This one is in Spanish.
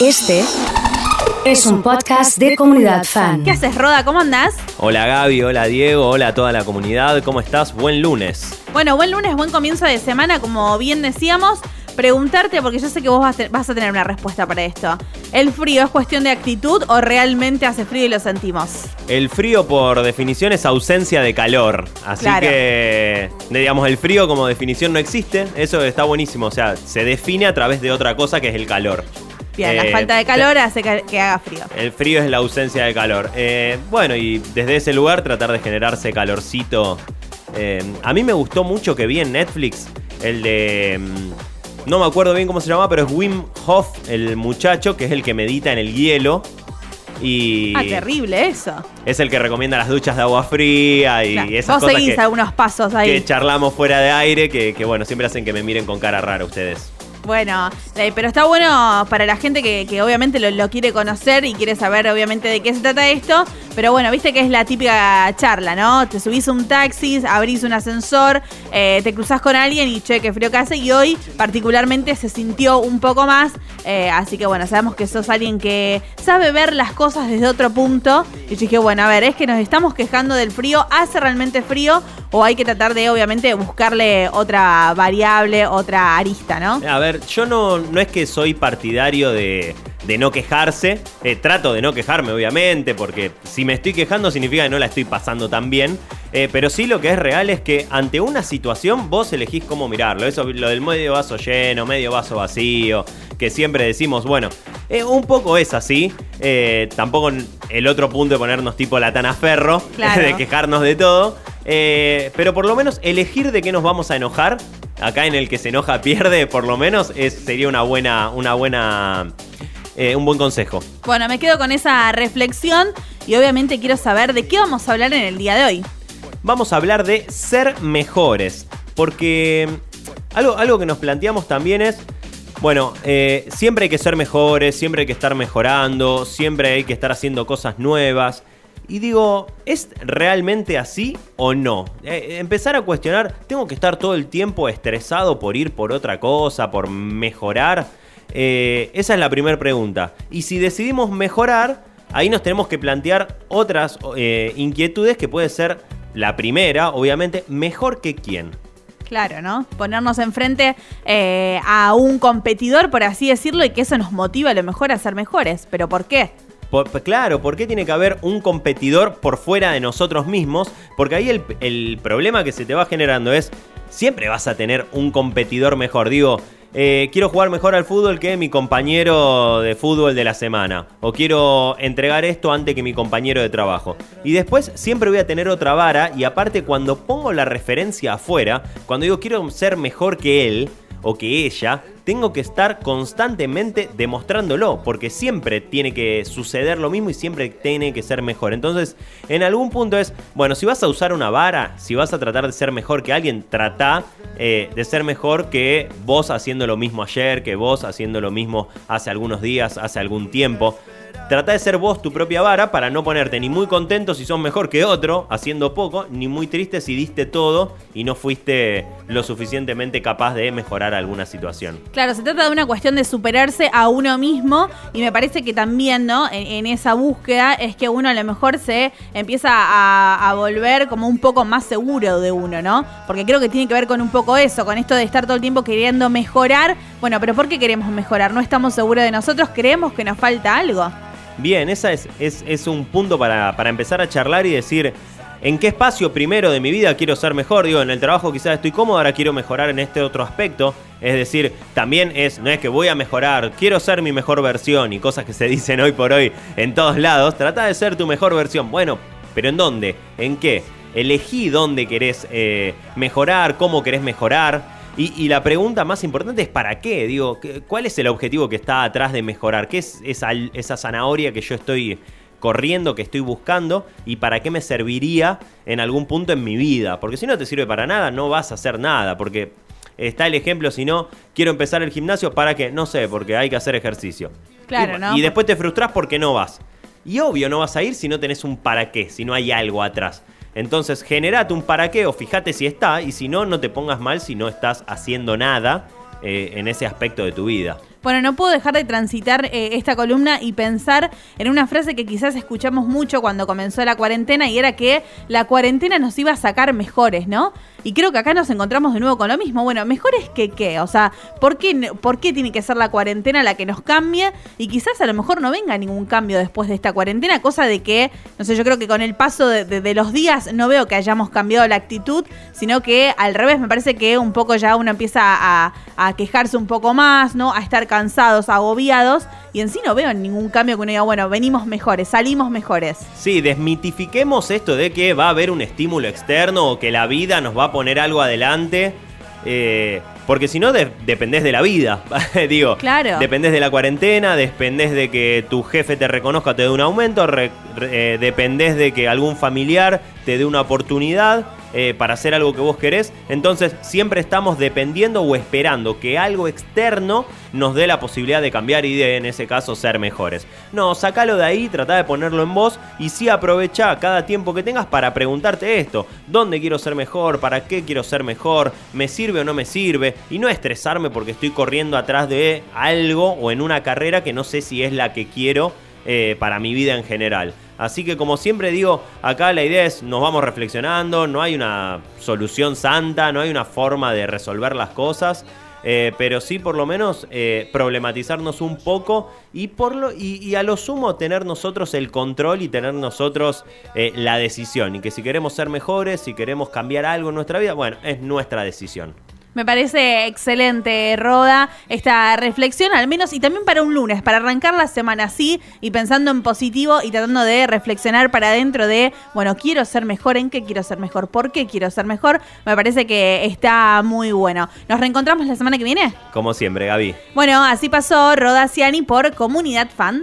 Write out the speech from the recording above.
Este es un podcast de comunidad fan. ¿Qué haces, Roda? ¿Cómo andás? Hola Gaby, hola Diego, hola a toda la comunidad, ¿cómo estás? Buen lunes. Bueno, buen lunes, buen comienzo de semana, como bien decíamos. Preguntarte, porque yo sé que vos vas a, vas a tener una respuesta para esto. ¿El frío es cuestión de actitud o realmente hace frío y lo sentimos? El frío, por definición, es ausencia de calor. Así Claro. que, digamos, el frío como definición no existe. Eso está buenísimo. O sea, se define a través de otra cosa que es el calor. Bien, Eh, la falta de calor hace que, haga frío. El frío es la ausencia de calor. Eh, bueno, y desde ese lugar tratar de generarse calorcito. Eh, a mí me gustó mucho que vi en Netflix el de... mm, No me acuerdo bien cómo se llama, pero es Wim Hof, el muchacho, que es el que medita en el hielo. Y Ah, terrible eso. es el que recomienda las duchas de agua fría y Claro. esas Vos cosas seguís que, algunos pasos ahí. que charlamos fuera de aire, que, que, bueno, siempre hacen que me miren con cara rara ustedes. Bueno, pero está bueno para la gente que, que obviamente lo, lo quiere conocer y quiere saber obviamente de qué se trata esto. Pero bueno, viste que es la típica charla, ¿no? Te subís a un taxi, abrís un ascensor, eh, te cruzás con alguien y che, qué frío que hace. Y hoy particularmente se sintió un poco más. eh, así que bueno, sabemos que sos alguien que sabe ver las cosas desde otro punto. Y yo dije, bueno, a ver, es que nos estamos quejando del frío. ¿Hace realmente frío? O hay que tratar de obviamente buscarle otra variable, otra arista, ¿no? A ver, yo no, no es que soy partidario de, de no quejarse. Eh, trato de no quejarme, obviamente, porque si me estoy quejando significa que no la estoy pasando tan bien. Eh, pero sí lo que es real es que ante una situación vos elegís cómo mirarlo. Eso, lo del medio vaso lleno, medio vaso vacío, que siempre decimos, bueno, eh, un poco es así. Tampoco el otro punto de ponernos tipo la ferro, Claro. de quejarnos de todo. Pero por lo menos elegir de qué nos vamos a enojar. Acá en el que se enoja pierde, por lo menos, es, sería una buena, una buena, eh, un buen consejo. Bueno, me quedo con esa reflexión y obviamente quiero saber de qué vamos a hablar en el día de hoy. Vamos a hablar de ser mejores, porque mm, algo, algo que nos planteamos también es, bueno, eh, siempre hay que ser mejores, siempre hay que estar mejorando, siempre hay que estar haciendo cosas nuevas. Y digo, ¿es realmente así o no? Eh, empezar a cuestionar, ¿tengo que estar todo el tiempo estresado por ir por otra cosa, por mejorar? Eh, esa es la primera pregunta. Y si decidimos mejorar, ahí nos tenemos que plantear otras eh, inquietudes que puede ser la primera, obviamente, mejor que quién. Claro, ¿no? Ponernos enfrente eh, a un competidor, por así decirlo, y que eso nos motiva a lo mejor a ser mejores. ¿Pero por qué? Por- pues claro, ¿por qué tiene que haber un competidor por fuera de nosotros mismos? Porque ahí el, el problema que se te va generando es, siempre vas a tener un competidor mejor. Digo, eh, quiero jugar mejor al fútbol que mi compañero de fútbol de la semana. O quiero entregar esto antes que mi compañero de trabajo. Y después siempre voy a tener otra vara. Y aparte cuando pongo la referencia afuera, cuando digo quiero ser mejor que él o que ella, tengo que estar constantemente demostrándolo, porque siempre tiene que suceder lo mismo y siempre tiene que ser mejor. Entonces, en algún punto es, bueno, si vas a usar una vara, si vas a tratar de ser mejor que alguien, trata eh, de ser mejor que vos haciendo lo mismo ayer, que vos haciendo lo mismo hace algunos días, hace algún tiempo. Trata de ser vos tu propia vara para no ponerte ni muy contento si sos mejor que otro haciendo poco, ni muy triste si diste todo y no fuiste lo suficientemente capaz de mejorar alguna situación. Claro, se trata de una cuestión de superarse a uno mismo y me parece que también, ¿no? En, esa búsqueda es que uno a lo mejor se empieza a volver como un poco más seguro de uno, ¿no? Porque creo que tiene que ver con un poco eso, con esto de estar todo el tiempo queriendo mejorar. Bueno, pero ¿por qué queremos mejorar? ¿No estamos seguros de nosotros? ¿Creemos que nos falta algo? Bien, esa es, es, es un punto para, para empezar a charlar y decir en qué espacio primero de mi vida quiero ser mejor. Digo, en el trabajo quizás estoy cómodo, ahora quiero mejorar en este otro aspecto. Es decir, también es, no es que voy a mejorar, quiero ser mi mejor versión y cosas que se dicen hoy por hoy en todos lados. Trata de ser tu mejor versión. Bueno, pero ¿en dónde? ¿En qué? Elegí dónde querés eh, mejorar, cómo querés mejorar. Y, y la pregunta más importante es ¿para qué? Digo, ¿qué- ¿cuál es el objetivo que está atrás de mejorar? ¿Qué es esa, esa zanahoria que yo estoy corriendo, que estoy buscando? ¿Y para qué me serviría en algún punto en mi vida? Porque si no te sirve para nada, no vas a hacer nada. Porque está el ejemplo, si no, quiero empezar el gimnasio, ¿para qué? No sé, porque hay que hacer ejercicio. Claro, y, ¿no? Y después te frustras porque no vas. Y obvio no vas a ir si no tenés un para qué, si no hay algo atrás. Entonces, generate un para qué o fíjate si está y si no, no te pongas mal si no estás haciendo nada eh, en ese aspecto de tu vida. Bueno, no puedo dejar de transitar eh, esta columna y pensar en una frase que quizás escuchamos mucho cuando comenzó la cuarentena y era que la cuarentena nos iba a sacar mejores, ¿no? Y creo que acá nos encontramos de nuevo con lo mismo. Bueno, mejores que qué? O sea, ¿por qué, ¿por qué tiene que ser la cuarentena la que nos cambie? Y quizás a lo mejor no venga ningún cambio después de esta cuarentena, cosa de que, no sé, yo creo que con el paso de, los días no veo que hayamos cambiado la actitud, sino que al revés, me parece que un poco ya uno empieza a, a quejarse un poco más, ¿no? A estar cansados, agobiados, y en sí no veo ningún cambio que uno diga, bueno, venimos mejores, salimos mejores. Sí, desmitifiquemos esto de que va a haber un estímulo externo o que la vida nos va a poner algo adelante. Eh, porque si no, dependés de la vida. Digo, claro. dependés de la cuarentena, dependés de que tu jefe te reconozca, te dé un aumento, eh, dependés de que algún familiar te dé una oportunidad. Eh, para hacer algo que vos querés. Entonces siempre estamos dependiendo o esperando que algo externo nos dé la posibilidad de cambiar y de en ese caso ser mejores. No, sacalo de ahí, trata de ponerlo en vos y sí aprovecha cada tiempo que tengas para preguntarte esto. ¿Dónde quiero ser mejor? ¿Para qué quiero ser mejor? ¿Me sirve o no me sirve? Y no estresarme porque estoy corriendo atrás de algo o en una carrera que no sé si es la que quiero eh, para mi vida en general. Así que como siempre digo, acá la idea es nos vamos reflexionando, no hay una solución santa, no hay una forma de resolver las cosas. Eh, pero sí por lo menos eh, problematizarnos un poco y, por lo, y, a lo sumo tener nosotros el control y tener nosotros la decisión. Y que si queremos ser mejores, si queremos cambiar algo en nuestra vida, bueno, es nuestra decisión. Me parece excelente, Roda, esta reflexión, al menos, y también para un lunes, para arrancar la semana así y pensando en positivo y tratando de reflexionar para adentro de, bueno, quiero ser mejor, ¿en qué quiero ser mejor? ¿Por qué quiero ser mejor? Me parece que está muy bueno. ¿Nos reencontramos la semana que viene? Como siempre, Gaby. Bueno, así pasó Roda Ciani por Comunidad Fan.